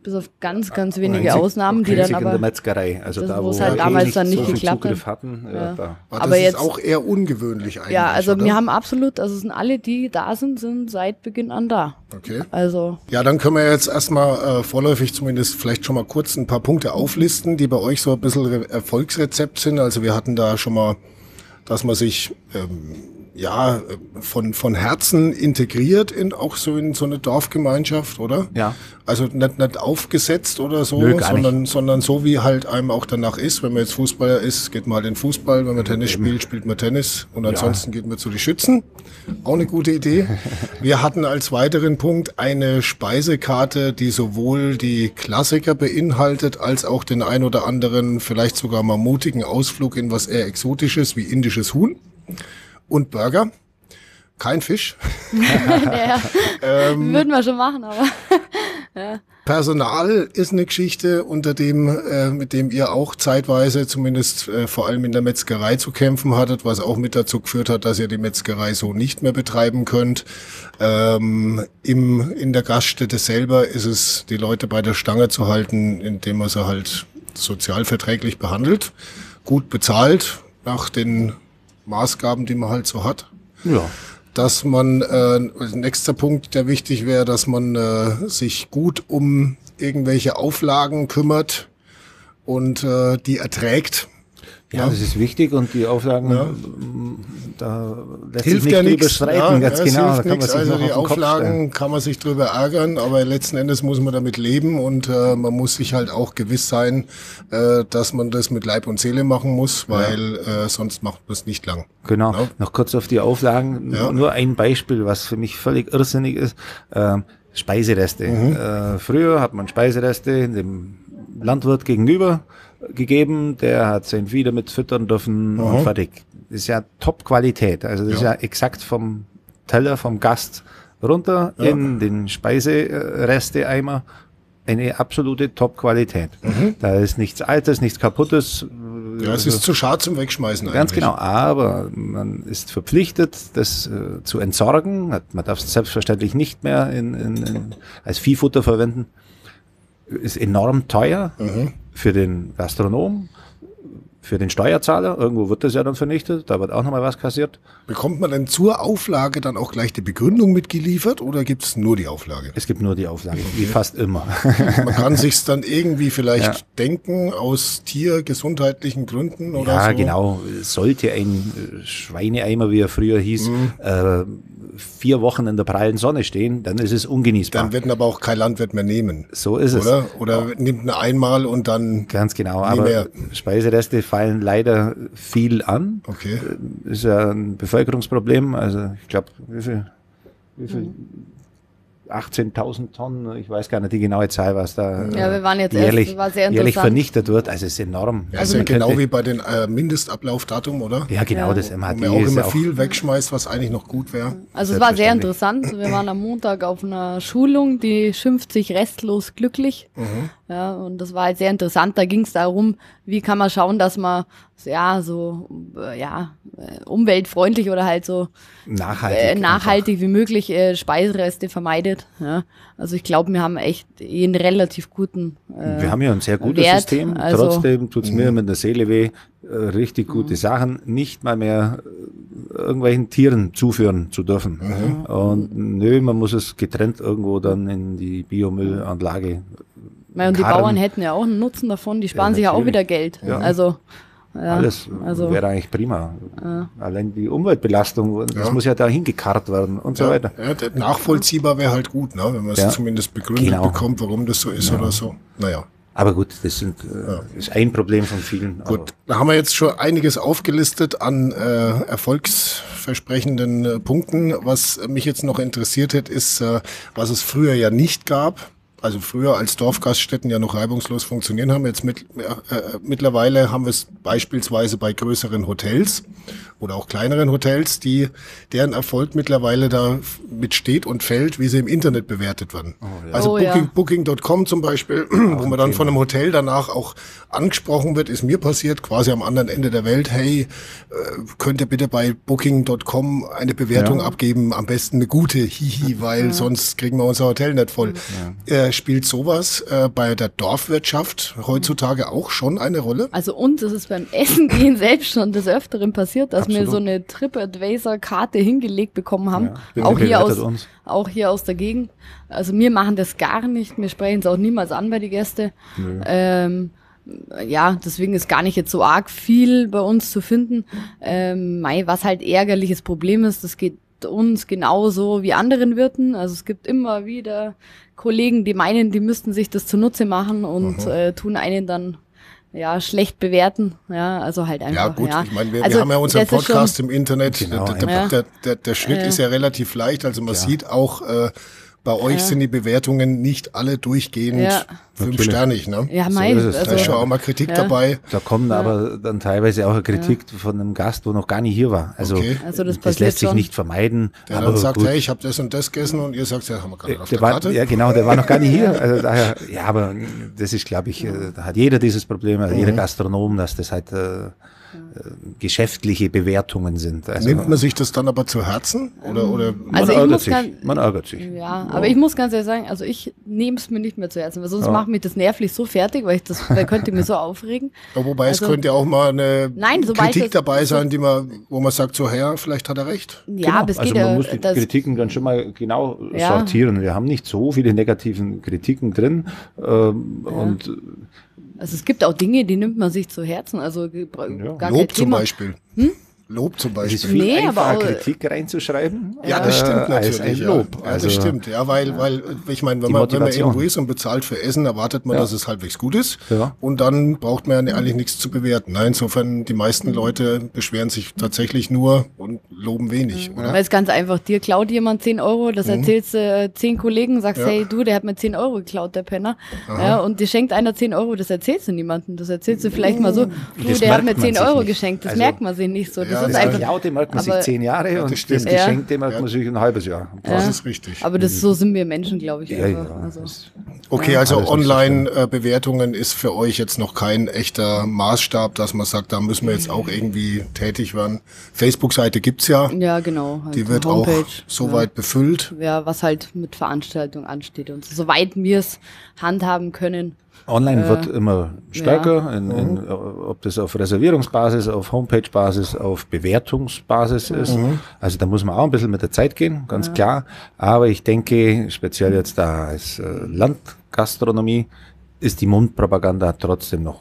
Bis auf ganz, ganz wenige Einzig- Ausnahmen, die dann einzig in der aber. Metzgerei. Also Das, da, wo es halt damals dann nicht so geklappt hat. Hatten, äh, Ja. da Aber, Aber das jetzt- ist auch eher ungewöhnlich eigentlich. Ja, also oder? wir haben absolut, also es sind alle, die da sind, sind seit Beginn an da. Okay. Also Ja, dann können wir jetzt erstmal äh, vorläufig zumindest vielleicht schon mal kurz ein paar Punkte auflisten, die bei euch so ein bisschen Re Erfolgsrezept sind. Also wir hatten da schon mal, dass man sich ähm, ja von, von Herzen integriert in auch so in so eine Dorfgemeinschaft, oder? Ja. Also nicht, nicht aufgesetzt oder so, Nö, sondern, sondern so wie halt einem auch danach ist. Wenn man jetzt Fußballer ist, geht man halt in Fußball. Wenn man Tennis spielt, spielt man Tennis. Und ansonsten geht man zu die Schützen. Auch eine gute Idee. Wir hatten als weiteren Punkt eine Speisekarte, die sowohl die Klassiker beinhaltet, als auch den ein oder anderen, vielleicht sogar mal mutigen Ausflug in was eher Exotisches wie indisches Huhn. Und Burger. Kein Fisch. ja, ähm, Würden wir schon machen, aber. ja. Personal ist eine Geschichte, unter dem, äh, mit dem ihr auch zeitweise, zumindest äh, vor allem in der Metzgerei zu kämpfen hattet, was auch mit dazu geführt hat, dass ihr die Metzgerei so nicht mehr betreiben könnt. Ähm, im, in der Gaststätte selber ist es, die Leute bei der Stange zu halten, indem man sie halt sozialverträglich behandelt, gut bezahlt, nach den Maßgaben, die man halt so hat. Ja dass man, äh, nächster Punkt, der wichtig wäre, dass man äh, sich gut um irgendwelche Auflagen kümmert und äh, die erträgt. Ja, ja, das ist wichtig und die Auflagen, ja. da lässt hilft sich nicht ja drüber streiten, ja, ganz genau. Man sich also die Auflagen kann man sich drüber ärgern, aber letzten Endes muss man damit leben und äh, man muss sich halt auch gewiss sein, äh, dass man das mit Leib und Seele machen muss, weil äh, sonst macht man es nicht lang. Genau. Noch kurz auf die Auflagen. Nur ein Beispiel, was für mich völlig irrsinnig ist. Äh, Speisereste. Mhm. Äh, früher hat man Speisereste dem Landwirt gegenüber gegeben, der hat sein Vieh damit füttern dürfen Aha. und fertig. Das ist ja Top-Qualität. Also das ja. ist ja exakt vom Teller, vom Gast runter ja. in den Speisereste-Eimer. Eine absolute Top-Qualität. Mhm. Da ist nichts Altes, nichts Kaputtes. Ja, es ist zu schade zum Wegschmeißen Ganz eigentlich. genau, aber man ist verpflichtet, das äh, zu entsorgen. Man darf es selbstverständlich nicht mehr in, in, in, als Viehfutter verwenden. Ist enorm teuer. Mhm für den Gastronom, für den Steuerzahler. Irgendwo wird das ja dann vernichtet, da wird auch nochmal was kassiert. Bekommt man denn zur Auflage dann auch gleich die Begründung mitgeliefert oder gibt es nur die Auflage? Es gibt nur die Auflage, okay. wie fast immer. man kann sich dann irgendwie vielleicht ja. denken aus tiergesundheitlichen Gründen oder ja, so? Ja, genau. Sollte ein Schweineeimer, wie er früher hieß, mhm. äh, vier Wochen in der prallen Sonne stehen, dann ist es ungenießbar. Dann wird aber auch kein Landwirt mehr nehmen. So ist es. Oder, oder ja. nimmt ihn einmal und dann. Ganz genau, aber mehr. Speisereste fallen leider viel an. Okay. Ist ja ein Bevölkerungsproblem. Also ich glaube, wie viel, wie viel mhm. 18.000 Tonnen, ich weiß gar nicht die genaue Zahl, was da ja, wir waren jetzt jährlich, erst, war sehr jährlich vernichtet wird. Also es ist enorm. Ja, also ist ja genau wie bei den äh, Mindestablaufdatum, oder? Ja, genau, ja. das MHD. Wo man auch immer viel wegschmeißt, was eigentlich noch gut wäre. Also es war sehr interessant. Wir waren am Montag auf einer Schulung, die schimpft sich restlos glücklich. Mhm. Ja, und das war halt sehr interessant. Da ging es darum, wie kann man schauen, dass man ja so äh, ja äh, umweltfreundlich oder halt so nachhaltig, äh, nachhaltig wie möglich äh, Speisereste vermeidet. Ja. Also ich glaube, wir haben echt einen relativ guten. Äh, wir haben ja ein sehr gutes Wert. System. Also, Trotzdem tut's mir mit der Seele weh. Äh, richtig gute mhm. Sachen nicht mal mehr irgendwelchen Tieren zuführen zu dürfen. Mhm. Und nö, man muss es getrennt irgendwo dann in die Biomüllanlage weil und die Bauern hätten ja auch einen Nutzen davon, die sparen ja, sich ja auch wieder Geld. Ja. Also ja, Alles also, wäre eigentlich prima. Ja. Allein die Umweltbelastung, das ja. muss ja da hingekarrt werden und so weiter. Ja, nachvollziehbar wäre halt gut, ne? wenn man es zumindest begründet genau. bekommt, warum das so ist oder so. Naja. Aber gut, das sind, äh, ist ein Problem von vielen. Gut, da haben wir jetzt schon einiges aufgelistet an äh, erfolgsversprechenden äh, Punkten. Was mich jetzt noch interessiert hat, ist, äh, was es früher ja nicht gab also früher als Dorfgaststätten ja noch reibungslos funktionieren haben. Jetzt mit, äh, äh, mittlerweile haben wir es beispielsweise bei größeren Hotels oder auch kleineren Hotels, die deren Erfolg mittlerweile da mit steht und fällt, wie sie im Internet bewertet werden. Oh, ja. Also oh, Booking, ja. Booking.com zum Beispiel, wo man dann von einem Hotel danach auch angesprochen wird, ist mir passiert, quasi am anderen Ende der Welt, hey, äh, könnt ihr bitte bei Booking.com eine Bewertung ja. abgeben, am besten eine gute, hihi, weil sonst kriegen wir unser Hotel nicht voll. Äh, spielt sowas äh, bei der Dorfwirtschaft heutzutage auch schon eine Rolle? Also uns ist es beim Essen gehen selbst schon des Öfteren passiert, dass Absolut. wir so eine TripAdvisor-Karte hingelegt bekommen haben. Ja, auch, hier aus, uns. auch hier aus der Gegend. Also wir machen das gar nicht. Wir sprechen es auch niemals an bei den Gästen. Ähm, ja, deswegen ist gar nicht jetzt so arg viel bei uns zu finden. Ähm, was halt ärgerliches Problem ist, das geht uns genauso wie anderen Wirten. Also es gibt immer wieder Kollegen, die meinen, die müssten sich das zunutze machen und äh, tun einen dann ja, schlecht bewerten. Ja, also halt einfach. Ja, gut, ja. ich meine, wir, also, wir haben ja unseren Podcast im Internet. Genau, der, der, der, der, Schnitt ja. ist ja relativ leicht. Also man ja. sieht auch, äh, bei euch sind die Bewertungen nicht alle durchgehend Ja. fünfsternig, ne? Ja, So mein, ist es. Da also, ist schon auch mal Kritik ja. dabei. Da kommt aber dann teilweise auch eine Kritik von einem Gast, wo noch gar nicht hier war. Also, Okay. Also das das, lässt sich schon. nicht vermeiden. Der aber dann sagt, gut. hey, ich habe das und das gegessen und ihr sagt, ja, haben wir gar nicht auf der der war, Karte. ja, genau, der war noch gar nicht hier. Also daher, ja, aber das ist, glaube ich, äh, da hat jeder dieses Problem, also Mhm. jeder Gastronom, dass das halt äh, äh, geschäftliche Bewertungen sind. Also, Nimmt man sich das dann aber zu Herzen? Oder, oder man, Also ich ärgert sich, ganz- man ärgert sich. Ja, aber ich muss ganz ehrlich sagen, also ich nehme es mir nicht mehr zu Herzen, weil sonst macht mich das nervlich so fertig, weil ich das, weil könnte mich so aufregen. Ja, wobei es Also- könnte ja auch mal eine Nein, Kritik es- dabei sein, die man, wo man sagt, so Herr, vielleicht hat er recht. Ja, aber es also geht man ja, muss die das, Kritiken dann schon mal genau Ja. sortieren. Wir haben nicht so viele negativen Kritiken drin. Ähm, Und also es gibt auch Dinge, die nimmt man sich zu Herzen, also gar kein Lob zum Thema. Beispiel. Lob zum es ist Beispiel. viel Nee, aber einfacher, auch- Kritik reinzuschreiben. Ja, das stimmt äh, als natürlich. ein Lob. Ja, also, das stimmt. Ja, weil, weil ich meine, wenn man, wenn man irgendwo ist und bezahlt für Essen, erwartet man, Ja. dass es halbwegs gut ist. Ja. Und dann braucht man ja eigentlich nichts zu bewerten. Nein, insofern, die meisten Leute beschweren sich tatsächlich nur und loben wenig, oder? Weil es ganz einfach, dir klaut jemand 10 Euro, das erzählst du äh, zehn Kollegen, sagst, Mhm. Ja. hey du, der hat mir 10 Euro geklaut, der Penner. Ja, und dir schenkt einer 10 Euro, das erzählst du niemandem. Das erzählst du vielleicht mal so, du, Das der hat mir man 10 sich Euro nicht. geschenkt. Das Also- merkt man sich nicht so. Das Ja, ist das Das einfach, Geklaute merkt man sich zehn Jahre das und das stimmt. Geschenkte merkt man sich ein halbes Jahr. Das Ja. ist richtig. aber das, so sind wir Menschen, glaube ich. Ja, einfach. ja. Also, das- Okay, also Online-Bewertungen ist für euch jetzt noch kein echter Maßstab, dass man sagt, da müssen wir jetzt auch irgendwie tätig werden. Facebook-Seite gibt's ja, ja, genau. halt die wird Homepage, auch soweit befüllt. Ja. ja, was halt mit Veranstaltungen ansteht und so. soweit wir es handhaben können. Online wird immer stärker, ja. in, in, ob das auf Reservierungsbasis, auf Homepage-Basis, auf Bewertungsbasis ist. Also da muss man auch ein bisschen mit der Zeit gehen, ganz klar. Aber ich denke, speziell jetzt da als äh, Landgastronomie, ist die Mundpropaganda trotzdem noch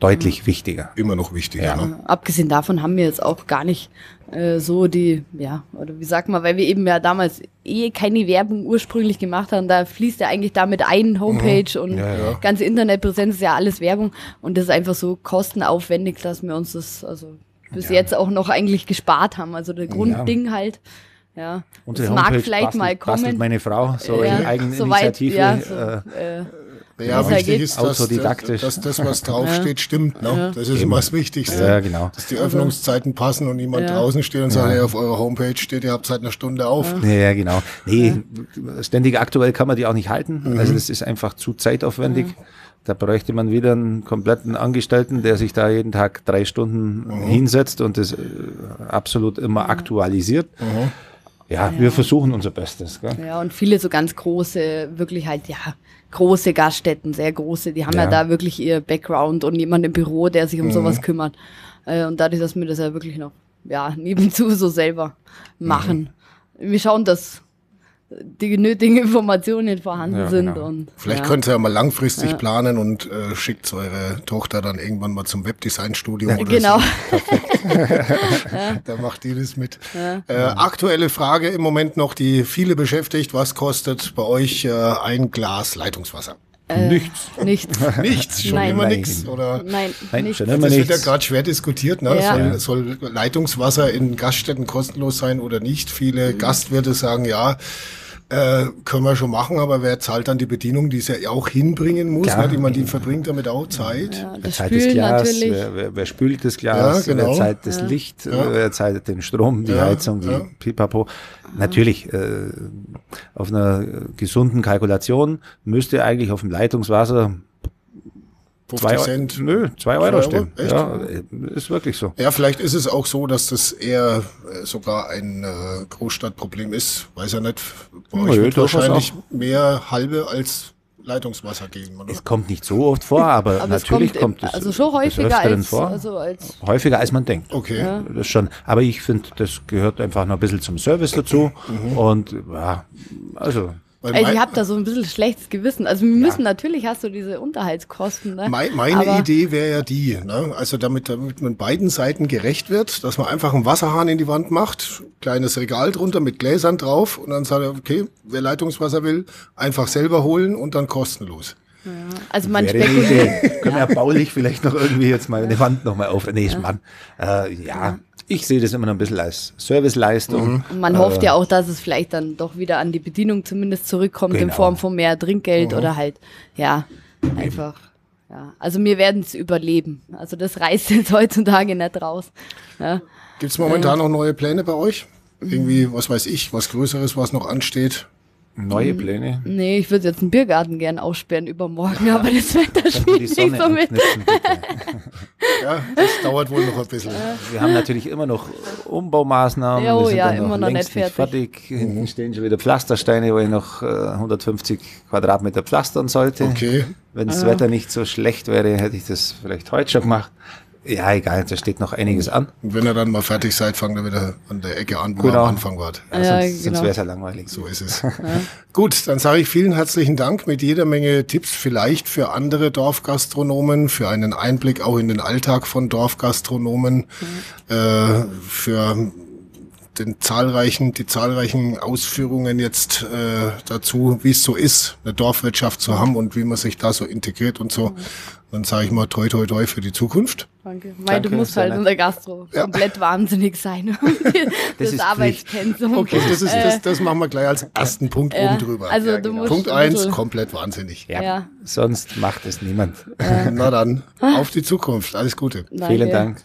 deutlich wichtiger. Immer noch wichtiger. Ja. Ne? Abgesehen davon haben wir jetzt auch gar nicht äh, so die, ja, oder wie sagt man, weil wir eben ja damals eh keine Werbung ursprünglich gemacht haben, da fließt ja eigentlich damit ein Homepage und Ja, ja. ganze Internetpräsenz ist ja alles Werbung und das ist einfach so kostenaufwendig, dass wir uns das also bis jetzt auch noch eigentlich gespart haben. Also der Grundding halt, ja. Unsere das mag Homepage vielleicht bastelt, mal bastelt kommen. meine Frau, so ja, in Eigeninitiative. ja, so, äh, äh, Ja, Besser wichtig ist, dass, Autodidaktisch. dass das, was draufsteht, stimmt. Ne? Das ist immer das Wichtigste. Ja, genau. Dass die Öffnungszeiten passen und niemand Ja. draußen steht und sagt, hey, auf eurer Homepage steht, ihr habt seit einer Stunde auf. Ja, ja, genau. Nee, ständig aktuell kann man die auch nicht halten. Also das ist einfach zu zeitaufwendig. Da bräuchte man wieder einen kompletten Angestellten, der sich da jeden Tag drei Stunden hinsetzt und das äh, absolut immer aktualisiert. Ja, wir versuchen unser Bestes. Gell? Ja, und viele so ganz große, wirklich halt, ja, große Gaststätten, sehr große, die haben ja, Ja. da wirklich ihr Background und jemand im Büro, der sich um sowas kümmert. Äh, und dadurch, dass wir das ja wirklich noch, ja, nebenzu so selber machen. Wir schauen, dass die nötigen Informationen vorhanden Ja, sind. genau. Und, Vielleicht ja. könnt ihr ja mal langfristig planen und äh, schickt eure Tochter dann irgendwann mal zum Webdesign-Studio oder Genau. so. Da macht die das mit. Äh, aktuelle Frage im Moment noch, die viele beschäftigt. Was kostet bei euch äh, ein Glas Leitungswasser? Nichts. Nichts. Nichts, schon Nein. immer Nein. nichts. Oder Nein, Nein, nichts. schon immer das wird ja nichts. gerade schwer diskutiert. Ne? Ja. Soll, soll Leitungswasser in Gaststätten kostenlos sein oder nicht? Viele Gastwirte sagen, ja, äh, können wir schon machen, aber wer zahlt dann die Bedienung, die es ja auch hinbringen muss? Klar. Ne? Die man die verbringt damit auch Zeit. Ja, Wer das zahlt das Glas? natürlich. Wer, wer, wer spült das Glas? Ja, genau. Wer zahlt das Licht? Wer zahlt den Strom, die Ja, Heizung, die ja. Pipapo? Natürlich, äh, auf einer gesunden Kalkulation müsste eigentlich auf dem Leitungswasser 50 zwei, Cent. Nö, zwei Euro Euro? stehen. Echt? Ja, ist wirklich so. Ja, vielleicht ist es auch so, dass das eher äh, sogar ein äh, Großstadtproblem ist. Weiß ja nicht. Bei euch wird wahrscheinlich mehr halbe als Leitungswasser geben. Oder? Es kommt nicht so oft vor, aber, Aber es natürlich kommt, kommt, es also schon häufiger als, vor. also als häufiger als man denkt. Okay. Das schon. Aber ich finde, das gehört einfach noch ein bisschen zum Service dazu. Mhm. Und ja, also Also ich habe da so ein bisschen schlechtes Gewissen. Also wir müssen natürlich hast du diese Unterhaltskosten. Ne? Mein, meine Aber- Idee wäre ja die, ne? also damit, damit man beiden Seiten gerecht wird, dass man einfach einen Wasserhahn in die Wand macht, kleines Regal drunter mit Gläsern drauf und dann sagt er, okay, wer Leitungswasser will, einfach selber holen und dann kostenlos. Also man spekuliert. Können wir ja baulich vielleicht noch irgendwie jetzt mal eine Wand nochmal auf. Nee, Mann. Äh, ja, Ich sehe das immer noch ein bisschen als Serviceleistung. Und man hofft ja auch, dass es vielleicht dann doch wieder an die Bedienung zumindest zurückkommt in Genau. Form von mehr Trinkgeld oder halt, ja, einfach. Ja, also wir werden es überleben. Also das reißt jetzt heutzutage nicht raus. Ja. Gibt's momentan noch neue Pläne bei euch? Irgendwie, was weiß ich, was Größeres, was noch ansteht? Neue Pläne. Nee, ich würde jetzt einen Biergarten gern aussperren übermorgen, aber das Wetter spielt die nicht so mit. Ja, das dauert wohl noch ein bisschen. Wir haben natürlich immer noch Umbaumaßnahmen. Ja, oh wir sind ja, dann immer noch längst nicht fertig. Hinten stehen schon wieder Pflastersteine, wo ich noch äh, 150 Quadratmeter pflastern sollte. Okay. Wenn das Wetter nicht so schlecht wäre, hätte ich das vielleicht heute schon gemacht. Ja, egal, da steht noch einiges an. Und wenn ihr dann mal fertig seid, fangt ihr wieder an der Ecke an, wo ihr Genau. am Anfang wart. Ja, Ja, sonst sonst genau. wäre es ja langweilig. So ist es. Gut, dann sage ich vielen herzlichen Dank mit jeder Menge Tipps, vielleicht für andere Dorfgastronomen, für einen Einblick auch in den Alltag von Dorfgastronomen, äh, für den zahlreichen, die zahlreichen Ausführungen jetzt äh, dazu, wie es so ist, eine Dorfwirtschaft zu haben und wie man sich da so integriert und so dann sage ich mal toi toi toi für die Zukunft. Danke. Weil Danke, du musst halt unser Gastro ja. komplett wahnsinnig sein. das, das Arbeitspensum. Okay, das, ist, das, äh, das, machen wir gleich als ersten Punkt ja. oben drüber. Also ja, genau. Punkt also eins komplett wahnsinnig. Ja. Sonst macht es niemand. Na dann, ah. auf die Zukunft. Alles Gute. Danke. Vielen Dank.